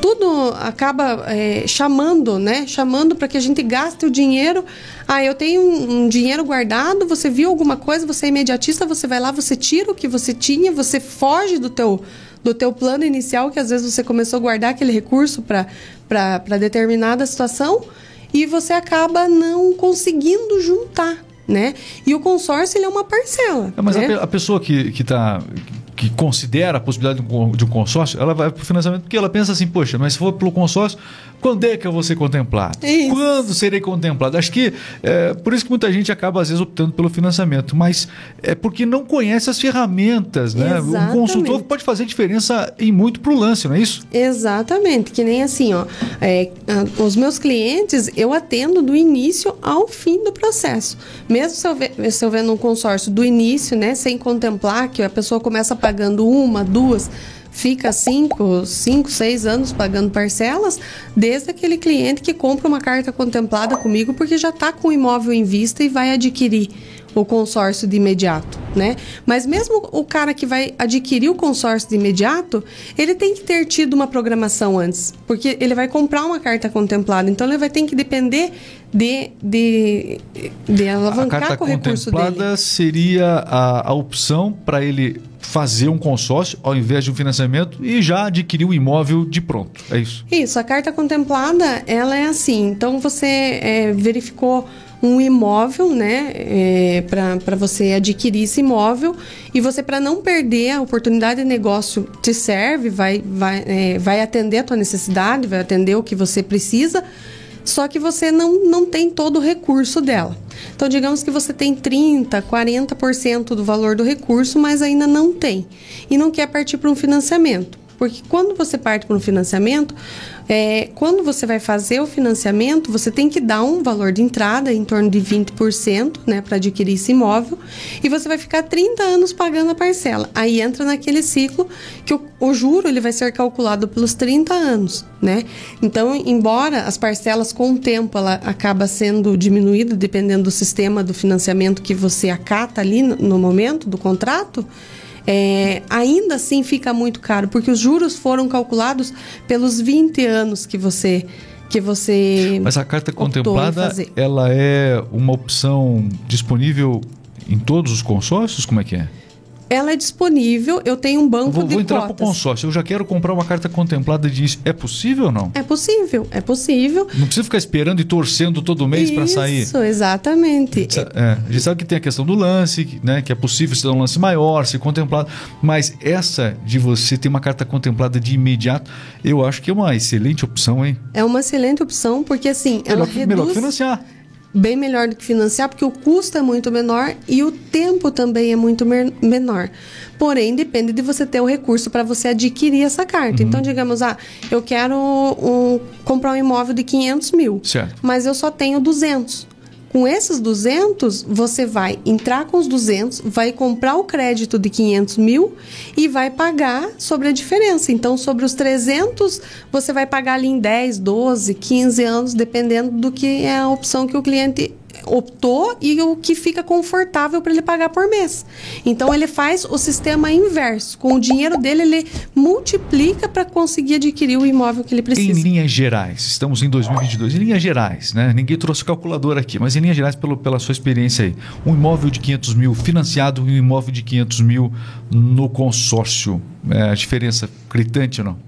Speaker 2: tudo acaba é, chamando, né? Chamando para que a gente gaste o dinheiro. Ah, eu tenho um, um, dinheiro guardado, você viu alguma coisa, você é imediatista, você vai lá, você tira o que você tinha, você foge do teu, do teu plano inicial, que às vezes você começou a guardar aquele recurso para determinada situação, e você acaba não conseguindo juntar. Né? E o consórcio ele é uma parcela.
Speaker 1: É, mas
Speaker 2: né?
Speaker 1: a, a, pessoa que está que considera a possibilidade de um consórcio, ela vai para o financiamento porque ela pensa assim, poxa, mas se for pelo consórcio, quando é que eu vou ser contemplado? Isso. Quando serei contemplado? Acho que é por isso que muita gente acaba às vezes optando pelo financiamento, mas é porque não conhece as ferramentas, né?
Speaker 2: Exatamente.
Speaker 1: O consultor pode fazer diferença em muito para o lance, não é isso?
Speaker 2: Exatamente, que nem assim, ó, é, os meus clientes eu atendo do início ao fim do processo. Mesmo se eu, ver, se eu vendo um consórcio do início, né, sem contemplar que a pessoa começa pagando uma, duas fica cinco, cinco, seis anos pagando parcelas, desde aquele cliente que compra uma carta contemplada comigo porque já está com o imóvel em vista e vai adquirir o consórcio de imediato, né? Mas mesmo o cara que vai adquirir o consórcio de imediato, ele tem que ter tido uma programação antes, porque ele vai comprar uma carta contemplada, então ele vai ter que depender de, de, de alavancar
Speaker 1: a carta
Speaker 2: com o recurso dele.
Speaker 1: contemplada seria a, a opção para ele fazer um consórcio ao invés de um financiamento e já adquirir o imóvel de pronto. É isso?
Speaker 2: Isso. A carta contemplada, ela é assim. Então, você é, verificou um imóvel, né, é, para você adquirir esse imóvel e você para não perder a oportunidade de negócio te serve, vai vai, é, vai atender a tua necessidade, vai atender o que você precisa, só que você não, não tem todo o recurso dela. Então, digamos que você tem 30%, 40% do valor do recurso, mas ainda não tem. E não quer partir para um financiamento. Porque quando você parte para um financiamento, é, quando você vai fazer o financiamento, você tem que dar um valor de entrada em torno de 20% né, para adquirir esse imóvel e você vai ficar 30 anos pagando a parcela. Aí entra naquele ciclo que o, o juro ele vai ser calculado pelos 30 anos. Né? Então, embora as parcelas com o tempo ela acaba sendo diminuída dependendo do sistema do financiamento que você acata ali no, no momento do contrato, é, ainda assim fica muito caro, porque os juros foram calculados pelos 20 anos que você que você
Speaker 1: Mas a carta contemplada, ela é uma opção disponível em todos os consórcios? Como é que é?
Speaker 2: Ela é disponível, eu tenho um banco
Speaker 1: vou,
Speaker 2: de
Speaker 1: Vou entrar
Speaker 2: para o
Speaker 1: consórcio, eu já quero comprar uma carta contemplada disso. É possível ou não?
Speaker 2: É possível, é possível.
Speaker 1: Não precisa ficar esperando e torcendo todo mês para sair.
Speaker 2: Isso, exatamente.
Speaker 1: É, a gente sabe que tem a questão do lance, né, que é possível se dar um lance maior, se contemplado, mas essa de você ter uma carta contemplada de imediato, eu acho que é uma excelente opção, hein?
Speaker 2: É uma excelente opção, porque assim,
Speaker 1: melhor,
Speaker 2: ela reduz...
Speaker 1: Melhor financiar
Speaker 2: bem melhor do que financiar, porque o custo é muito menor e o tempo também é muito menor. Porém, depende de você ter o recurso para você adquirir essa carta. Uhum. Então, digamos, ah, eu quero um, comprar um imóvel de 500 mil,
Speaker 1: certo.
Speaker 2: mas eu só tenho 200. Com esses 200, você vai entrar com os 200, vai comprar o crédito de 500 mil e vai pagar sobre a diferença. Então, sobre os 300, você vai pagar ali em 10, 12, 15 anos, dependendo do que é a opção que o cliente optou e o que fica confortável para ele pagar por mês. Então ele faz o sistema inverso. Com o dinheiro dele, ele multiplica para conseguir adquirir o imóvel que ele precisa.
Speaker 1: Em linhas gerais, estamos em 2022. Em linhas gerais, né? Ninguém trouxe calculador aqui, mas em linhas gerais, pelo, pela sua experiência aí, um imóvel de 500 mil financiado e um imóvel de 500 mil no consórcio, é a diferença gritante ou não?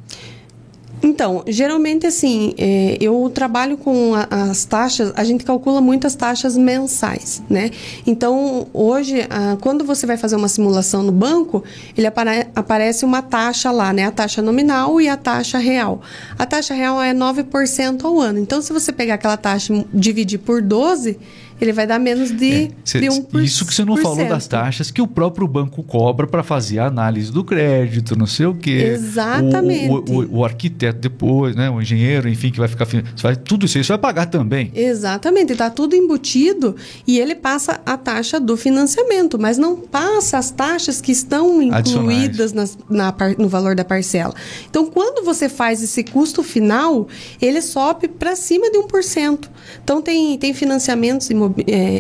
Speaker 2: Então, geralmente assim, é, eu trabalho com a, as taxas, a gente calcula muitas taxas mensais, né? Então, hoje, a, quando você vai fazer uma simulação no banco, ele apare, aparece uma taxa lá, né? A taxa nominal e a taxa real. A taxa real é 9% ao ano. Então, se você pegar aquela taxa e dividir por 12, ele vai dar menos de, é, cê, de 1%.
Speaker 1: Isso que você não falou das taxas que o próprio banco cobra para fazer a análise do crédito, não sei o quê.
Speaker 2: Exatamente.
Speaker 1: O, o, o, o, arquiteto depois, né? o engenheiro, enfim, que vai ficar... Você vai, tudo isso aí você vai pagar também.
Speaker 2: Exatamente. Está tudo embutido e ele passa a taxa do financiamento, mas não passa as taxas que estão incluídas na, na, no valor da parcela. Então, quando você faz esse custo final, ele sobe para cima de 1%. Então, tem, tem financiamentos imobiliários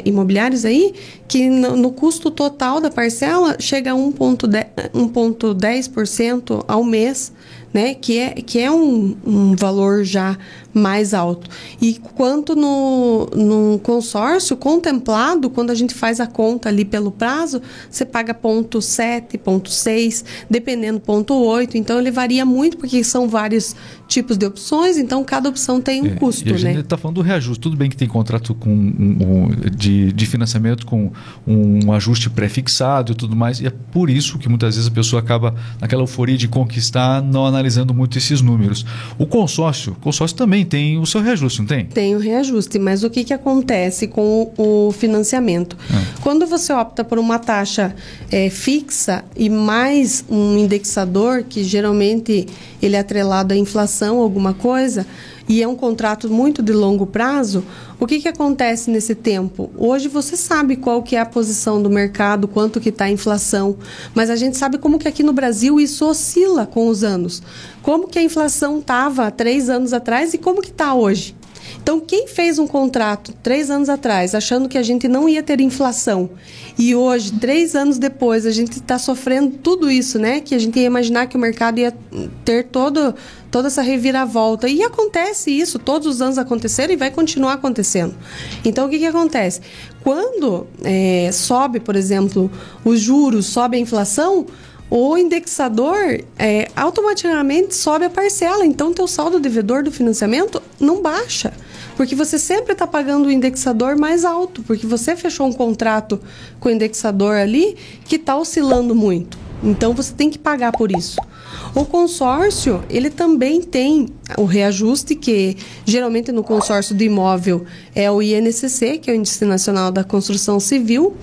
Speaker 2: imobiliários aí que no, no, custo total da parcela chega a 1,10% ao mês, né? Que é, que é um, um valor já mais alto. E quanto no, no consórcio contemplado, quando a gente faz a conta ali pelo prazo, você paga ponto 7, ponto 6, dependendo ponto 8. Então ele varia muito porque são vários tipos de opções, então cada opção tem um é, custo. E a
Speaker 1: gente está
Speaker 2: né?
Speaker 1: falando do reajuste. Tudo bem que tem contrato com um, um, de, de financiamento com um ajuste pré-fixado e tudo mais, e é por isso que muitas vezes a pessoa acaba naquela euforia de conquistar, não analisando muito esses números. O consórcio, o consórcio também tem o seu reajuste, não tem?
Speaker 2: Tem o reajuste, mas o que, que acontece com o, o financiamento? Ah. Quando você opta por uma taxa é, fixa e mais um indexador, que geralmente ele é atrelado à inflação, alguma coisa, e é um contrato muito de longo prazo, o que, que acontece nesse tempo? Hoje você sabe qual que é a posição do mercado, quanto que está a inflação, mas a gente sabe como que aqui no Brasil isso oscila com os anos. Como que a inflação estava três anos atrás e como que está hoje. Então, quem fez um contrato três anos atrás, achando que a gente não ia ter inflação, e hoje, três anos depois, a gente está sofrendo tudo isso, né? Que a gente ia imaginar que o mercado ia ter todo, toda essa reviravolta. E acontece isso, todos os anos aconteceram e vai continuar acontecendo. Então, o que, que acontece? Quando é, sobe, por exemplo, os juros, sobe a inflação, o indexador é, automaticamente sobe a parcela. Então, teu saldo devedor do financiamento não baixa. Porque você sempre está pagando o indexador mais alto, porque você fechou um contrato com o indexador ali que está oscilando muito. Então você tem que pagar por isso. O consórcio, ele também tem o reajuste, que geralmente no consórcio do imóvel é o INCC, que é o Índice Nacional da Construção Civil.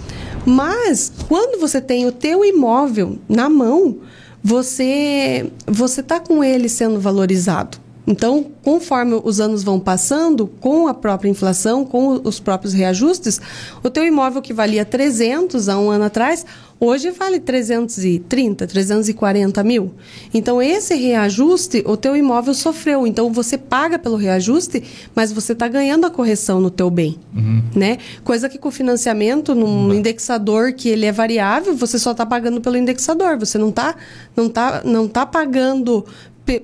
Speaker 2: Mas, quando você tem o teu imóvel na mão, você você está com ele sendo valorizado. Então, conforme os anos vão passando, com a própria inflação, com os próprios reajustes, o teu imóvel que valia 300 há um ano atrás, hoje vale 330, 340 mil. Então, esse reajuste, o teu imóvel sofreu. Então, você paga pelo reajuste, mas você está ganhando a correção no teu bem. Uhum. Né? Coisa que com o financiamento, num uhum. indexador que ele é variável, você só está pagando pelo indexador. Você não está não tá, não tá pagando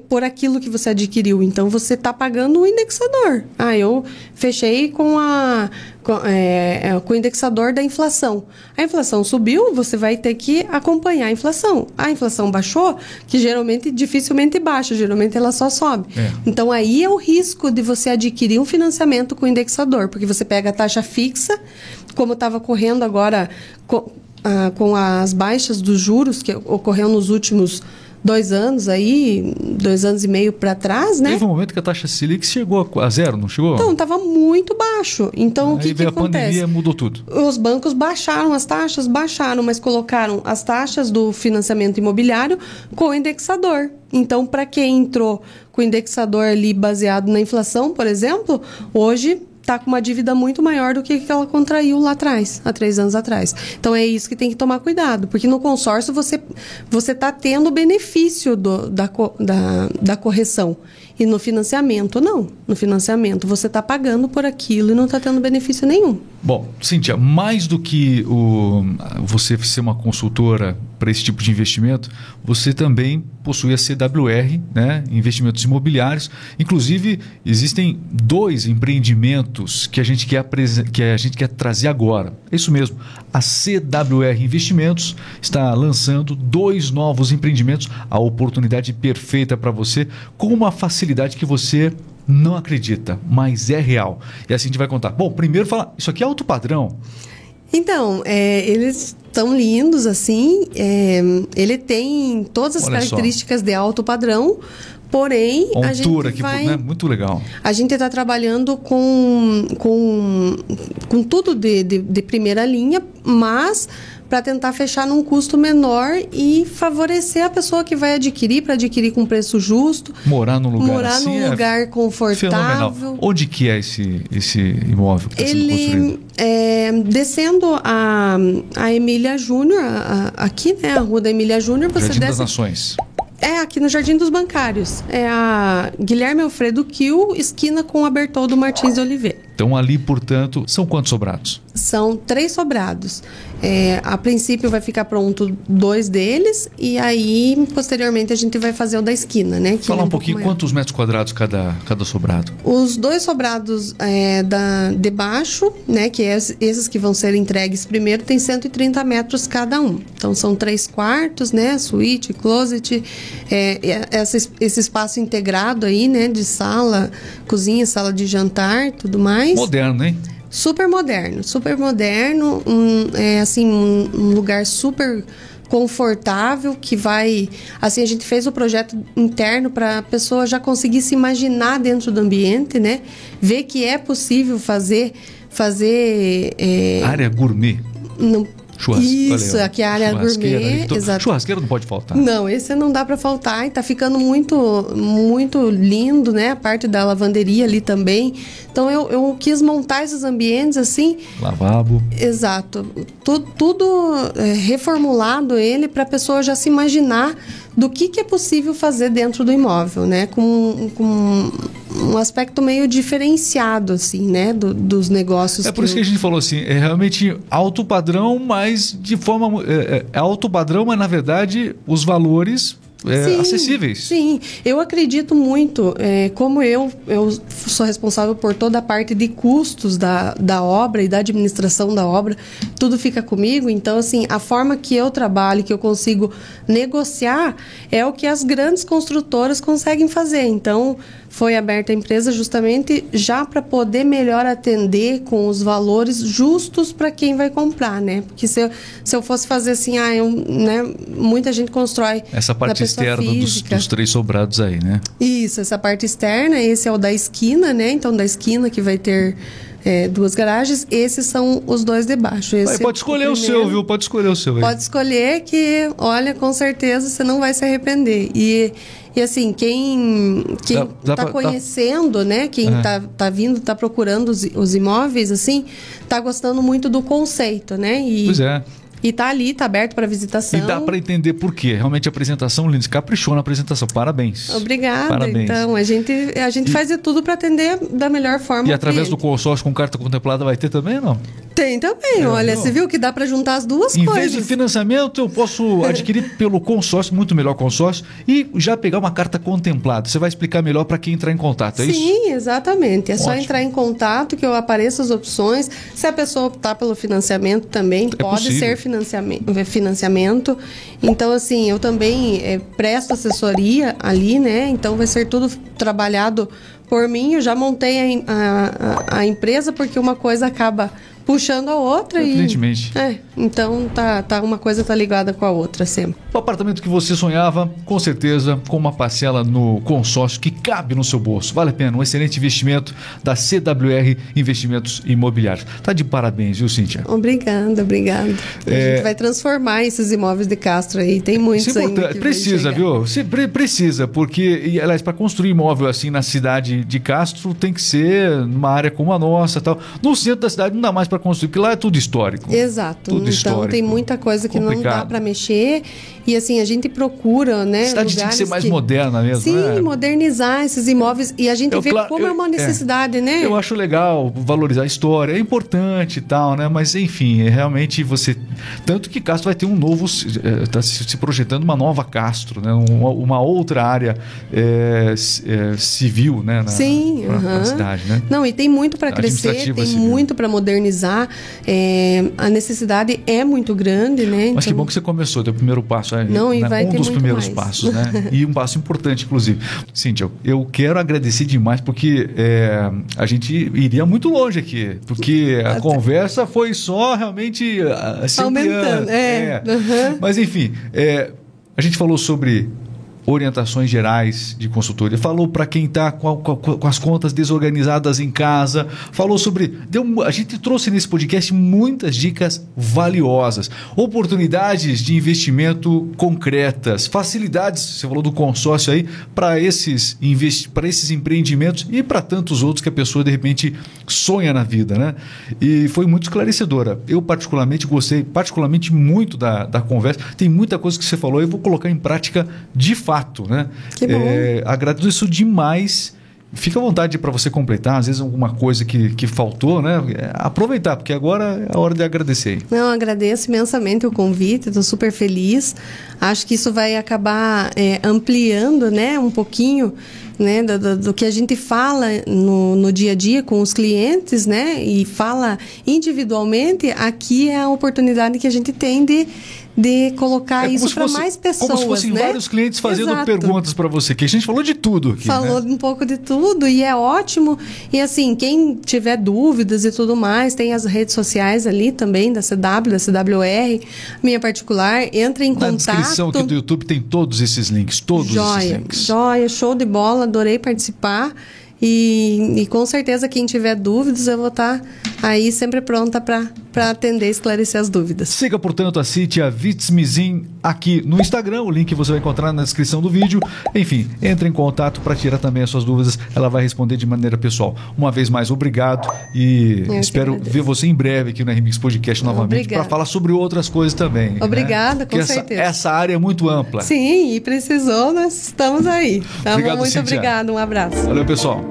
Speaker 2: por aquilo que você adquiriu. Então você está pagando o indexador. Ah, eu fechei com, a, com, é, é, com o indexador da inflação. A inflação subiu, você vai ter que acompanhar a inflação. A inflação baixou, que geralmente dificilmente baixa, geralmente ela só sobe. É. Então aí é o risco de você adquirir um financiamento com indexador, porque você pega a taxa fixa, como estava correndo agora com, ah, com as baixas dos juros que ocorreu nos últimos dois anos aí, dois anos e meio para trás, né?
Speaker 1: Teve um momento que a taxa Selic chegou a zero, não chegou?
Speaker 2: Então, estava muito baixo. Então, aí o que, que
Speaker 1: a
Speaker 2: acontece?
Speaker 1: pandemia mudou tudo.
Speaker 2: Os bancos baixaram as taxas, baixaram, mas colocaram as taxas do financiamento imobiliário com o indexador. Então, para quem entrou com o indexador ali baseado na inflação, por exemplo, hoje está com uma dívida muito maior do que, que ela contraiu lá atrás, há três anos atrás. Então é isso que tem que tomar cuidado, porque no consórcio você você está tendo o benefício do, da, da, da correção. E no financiamento, não. No financiamento, você está pagando por aquilo e não está tendo benefício nenhum.
Speaker 1: Bom, Cíntia, mais do que o, você ser uma consultora para esse tipo de investimento, você também possui a CWR, né, investimentos imobiliários. Inclusive, existem dois empreendimentos que a gente quer, que a gente quer trazer agora. É isso mesmo. A CWR Investimentos está lançando dois novos empreendimentos, a oportunidade perfeita para você, com uma facilidade que você não acredita, mas é real. E assim a gente vai contar. Bom, primeiro fala, isso aqui é alto padrão.
Speaker 2: Então, é, eles estão lindos assim. É, ele tem todas as Olha características só. de alto padrão, Porém,
Speaker 1: a,
Speaker 2: a
Speaker 1: gente aqui, vai... Né? Muito legal.
Speaker 2: A gente está trabalhando com, com, com tudo de, de, de primeira linha, mas para tentar fechar num custo menor e favorecer a pessoa que vai adquirir para adquirir com preço justo.
Speaker 1: Morar num lugar
Speaker 2: morar
Speaker 1: assim
Speaker 2: num
Speaker 1: é
Speaker 2: lugar confortável.
Speaker 1: Fenomenal. Onde que é esse, esse imóvel que está sendo construído?
Speaker 2: É, descendo a, a Emília Júnior, aqui, né, a rua da Emília Júnior, você
Speaker 1: Jardim
Speaker 2: desce...
Speaker 1: das Nações.
Speaker 2: É, aqui no Jardim dos Bancários. É a Guilherme Alfredo Kiel, esquina com a Bertoldo Martins de Oliveira.
Speaker 1: Então ali, portanto, são quantos sobrados?
Speaker 2: São três sobrados. É, a princípio vai ficar pronto dois deles e aí posteriormente a gente vai fazer o da esquina, né?
Speaker 1: Falar é um, um pouquinho quantos metros quadrados cada, cada sobrado?
Speaker 2: Os dois sobrados é, da, de baixo, né? Que é esses que vão ser entregues primeiro, tem 130 metros cada um. Então são três quartos, né? Suíte, closet, é, essa, esse espaço integrado aí, né? De sala, cozinha, sala de jantar, tudo mais.
Speaker 1: Moderno, hein?
Speaker 2: super moderno, super moderno, um, é assim um, um lugar super confortável que vai assim a gente fez o projeto interno para a pessoa já conseguir se imaginar dentro do ambiente né? Ver que é possível fazer fazer
Speaker 1: é, área gourmet.
Speaker 2: não isso, aqui é a área gourmet.
Speaker 1: Então, exato. Churrasqueira não pode faltar.
Speaker 2: Não, esse não dá para faltar e tá ficando muito, muito lindo, né? A parte da lavanderia ali também. Então eu, eu quis montar esses ambientes assim.
Speaker 1: Lavabo.
Speaker 2: Exato. Tudo, tudo é, reformulado ele para a pessoa já se imaginar do que, que é possível fazer dentro do imóvel, né? Com, com um aspecto meio diferenciado, assim, né? Do, dos negócios.
Speaker 1: É por isso que a gente falou assim, é realmente alto padrão, mas de forma... É, é alto padrão, mas na verdade os valores é, sim, acessíveis.
Speaker 2: Sim, eu acredito muito. É, como eu, eu sou responsável por toda a parte de custos da, da obra e da administração da obra, tudo fica comigo. Então, assim, a forma que eu trabalho, que eu consigo negociar, é o que as grandes construtoras conseguem fazer. Então, foi aberta a empresa justamente já para poder melhor atender com os valores justos para quem vai comprar, né? Porque se eu, se eu fosse fazer assim, ah, eu, né, muita gente constrói.
Speaker 1: Essa parte externa dos, dos, três sobrados aí, né?
Speaker 2: Isso, essa parte externa, esse é o da esquina, né? Então, da esquina que vai ter é, duas garagens. Esses são os dois de baixo. Esse
Speaker 1: pode escolher o, o, seu, viu? Pode escolher o seu. Aí.
Speaker 2: Pode escolher que, olha, com certeza você não vai se arrepender. E, e assim, quem quem está conhecendo, dá... né? Quem está uhum. tá vindo, está procurando os, os imóveis, assim, está gostando muito do conceito, né?
Speaker 1: E, pois é.
Speaker 2: E tá ali, tá aberto para visitação.
Speaker 1: E dá para entender por quê. Realmente a apresentação, Lindsay, caprichou na apresentação. Parabéns.
Speaker 2: Obrigada. Parabéns. Então, a gente, a gente e, faz de tudo para atender da melhor forma.
Speaker 1: E através do consórcio com carta contemplada vai ter também, não?
Speaker 2: Tem também, é, olha, não. você viu que dá para juntar as duas
Speaker 1: em
Speaker 2: coisas.
Speaker 1: Em vez de financiamento, eu posso adquirir pelo consórcio, muito melhor consórcio, e já pegar uma carta contemplada. Você vai explicar melhor para quem entrar em contato, é
Speaker 2: Sim,
Speaker 1: isso?
Speaker 2: Sim, exatamente. É Ótimo. só entrar em contato que eu apareço as opções. Se a pessoa optar pelo financiamento também, é pode possível. ser financiamento financiamento. Então, assim, eu também é, presto assessoria ali, né? Então, vai ser tudo trabalhado por mim. Eu já montei a, a, a empresa porque uma coisa acaba puxando a outra
Speaker 1: Evidentemente.
Speaker 2: e é, então tá, tá uma coisa tá ligada com a outra sempre.
Speaker 1: O apartamento que você sonhava, com certeza, com uma parcela no consórcio que cabe no seu bolso. Vale a pena, um excelente investimento da CWR Investimentos Imobiliários. Tá de parabéns, viu, Cíntia?
Speaker 2: Obrigada, obrigada. É... A gente vai transformar esses imóveis de Castro aí, tem muitos aí.
Speaker 1: Precisa, viu? Se, pre precisa, porque, aliás, para construir imóvel assim na cidade de Castro tem que ser numa área como a nossa, tal. No centro da cidade não dá mais para construir, porque lá é tudo histórico.
Speaker 2: Exato.
Speaker 1: Tudo
Speaker 2: então
Speaker 1: histórico.
Speaker 2: tem muita coisa que Complicado. não dá para mexer. E assim, a gente procura, né?
Speaker 1: A cidade tem que ser mais que... moderna mesmo.
Speaker 2: Sim,
Speaker 1: né?
Speaker 2: modernizar esses imóveis. E a gente eu, vê como eu, é uma necessidade,
Speaker 1: é,
Speaker 2: né?
Speaker 1: Eu acho legal valorizar a história, é importante e tal, né? Mas enfim, é realmente você. Tanto que Castro vai ter um novo. Está se projetando uma nova Castro, né? Uma, uma outra área é, é, civil, né?
Speaker 2: Na, Sim, pra,
Speaker 1: pra cidade, né?
Speaker 2: Não, e tem muito para crescer, tem civil. muito para modernizar. É, a necessidade é muito grande, né?
Speaker 1: Mas então... que bom que você começou, deu o primeiro passo passo. É,
Speaker 2: Não, e
Speaker 1: né?
Speaker 2: vai
Speaker 1: um
Speaker 2: ter
Speaker 1: dos primeiros
Speaker 2: mais.
Speaker 1: passos, né? e um passo importante, inclusive. Cíntia, eu quero agradecer demais porque é, a gente iria muito longe aqui, porque a conversa foi só realmente
Speaker 2: assim, aumentando. É.
Speaker 1: é. Uhum. Mas enfim, é, a gente falou sobre orientações gerais de consultoria, falou para quem está com, com, as contas desorganizadas em casa, falou sobre. Deu, a gente trouxe nesse podcast muitas dicas valiosas, oportunidades de investimento concretas, facilidades, você falou do consórcio aí, para esses, esses empreendimentos e para tantos outros que a pessoa de repente sonha na vida, né? E foi muito esclarecedora. Eu, particularmente, gostei particularmente muito da, da conversa. Tem muita coisa que você falou, eu vou colocar em prática de fato fato, né?
Speaker 2: Que bom. É,
Speaker 1: agradeço demais. Fica à vontade para você completar, às vezes alguma coisa que, que faltou, né? É, aproveitar, porque agora é a hora de agradecer.
Speaker 2: Não, agradeço imensamente o convite, estou super feliz. Acho que isso vai acabar é, ampliando, né, um pouquinho né, do, do, que a gente fala no, no dia a dia com os clientes, né, e fala individualmente, aqui é a oportunidade que a gente tem de de colocar é isso para mais pessoas.
Speaker 1: Como se fossem
Speaker 2: né?
Speaker 1: vários clientes fazendo Exato. perguntas para você, que a gente falou de tudo aqui.
Speaker 2: Falou
Speaker 1: né?
Speaker 2: um pouco de tudo e é ótimo. E assim, quem tiver dúvidas e tudo mais, tem as redes sociais ali também, da CW, da CWR, minha particular, entra em
Speaker 1: Na
Speaker 2: contato.
Speaker 1: Na descrição aqui do YouTube tem todos esses links, todos
Speaker 2: joia,
Speaker 1: esses links.
Speaker 2: Joia, show de bola, adorei participar. E, e, com certeza quem tiver dúvidas, eu vou estar aí sempre pronta para atender e esclarecer as dúvidas.
Speaker 1: Siga, portanto, a Citia Vitzmizin aqui no Instagram. O link você vai encontrar na descrição do vídeo. Enfim, entre em contato para tirar também as suas dúvidas. Ela vai responder de maneira pessoal. Uma vez mais, obrigado e eu espero ver você em breve aqui no RMX Podcast novamente para falar sobre outras coisas também.
Speaker 2: Né? Obrigada,
Speaker 1: né?
Speaker 2: com
Speaker 1: essa,
Speaker 2: certeza.
Speaker 1: Essa área é muito ampla.
Speaker 2: Sim, e precisou, nós estamos aí. Então,
Speaker 1: obrigado,
Speaker 2: muito
Speaker 1: Cíntia.
Speaker 2: obrigado, um abraço.
Speaker 1: Valeu, pessoal.